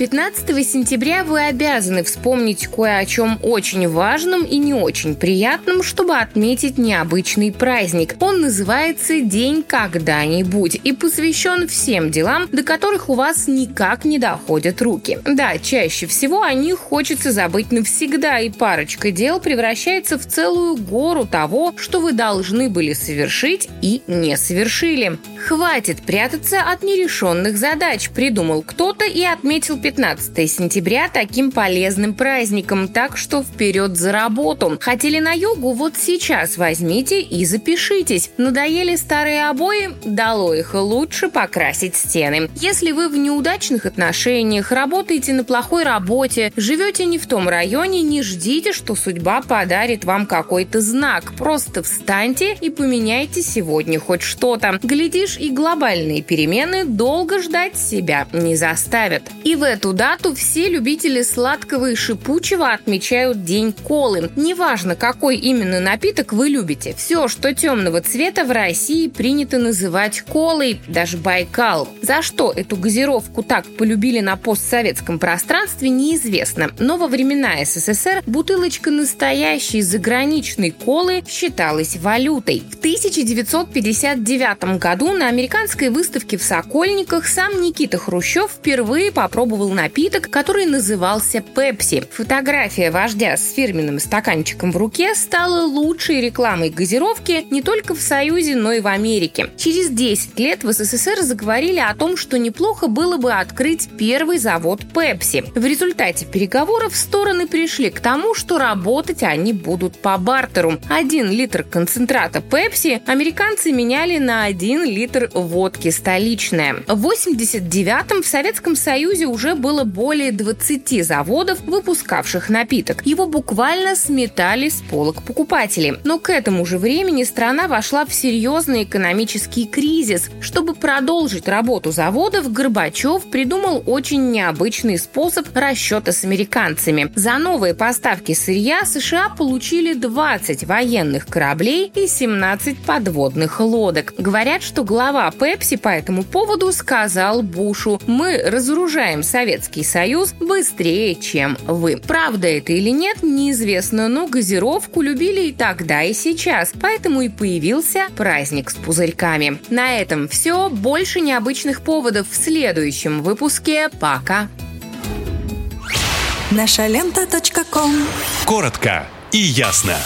15 сентября вы обязаны вспомнить кое о чем очень важном и не очень приятном, чтобы отметить необычный праздник. Он называется «День когда-нибудь» и посвящен всем делам, до которых у вас никак не доходят руки. Да, чаще всего о них хочется забыть навсегда, и парочка дел превращается в целую гору того, что вы должны были совершить и не совершили. Хватит прятаться от нерешенных задач, придумал кто-то и отметил 15 15 сентября таким полезным праздником, так что вперед за работу. Хотели на йогу? Вот сейчас возьмите и запишитесь. Надоели старые обои? Дало их лучше покрасить стены. Если вы в неудачных отношениях, работаете на плохой работе, живете не в том районе, не ждите, что судьба подарит вам какой-то знак. Просто встаньте и поменяйте сегодня хоть что-то. Глядишь, и глобальные перемены долго ждать себя не заставят. И в эту дату все любители сладкого и шипучего отмечают День колы. Неважно, какой именно напиток вы любите. Все, что темного цвета в России принято называть колой, даже Байкал. За что эту газировку так полюбили на постсоветском пространстве, неизвестно. Но во времена СССР бутылочка настоящей заграничной колы считалась валютой. В 1959 году на американской выставке в Сокольниках сам Никита Хрущев впервые попробовал напиток, который назывался Пепси. Фотография вождя с фирменным стаканчиком в руке стала лучшей рекламой газировки не только в Союзе, но и в Америке. Через 10 лет в СССР заговорили о том, что неплохо было бы открыть первый завод Пепси. В результате переговоров стороны пришли к тому, что работать они будут по бартеру. Один литр концентрата Пепси американцы меняли на один литр водки столичная. В 89-м в Советском Союзе уже был было более 20 заводов, выпускавших напиток. Его буквально сметали с полок покупатели. Но к этому же времени страна вошла в серьезный экономический кризис. Чтобы продолжить работу заводов, Горбачев придумал очень необычный способ расчета с американцами. За новые поставки сырья США получили 20 военных кораблей и 17 подводных лодок. Говорят, что глава Пепси по этому поводу сказал Бушу «Мы разоружаем Совет Советский Союз быстрее, чем вы. Правда это или нет, неизвестно, но газировку любили и тогда, и сейчас, поэтому и появился праздник с пузырьками. На этом все. Больше необычных поводов в следующем выпуске. Пока! Наша лента. Коротко и ясно.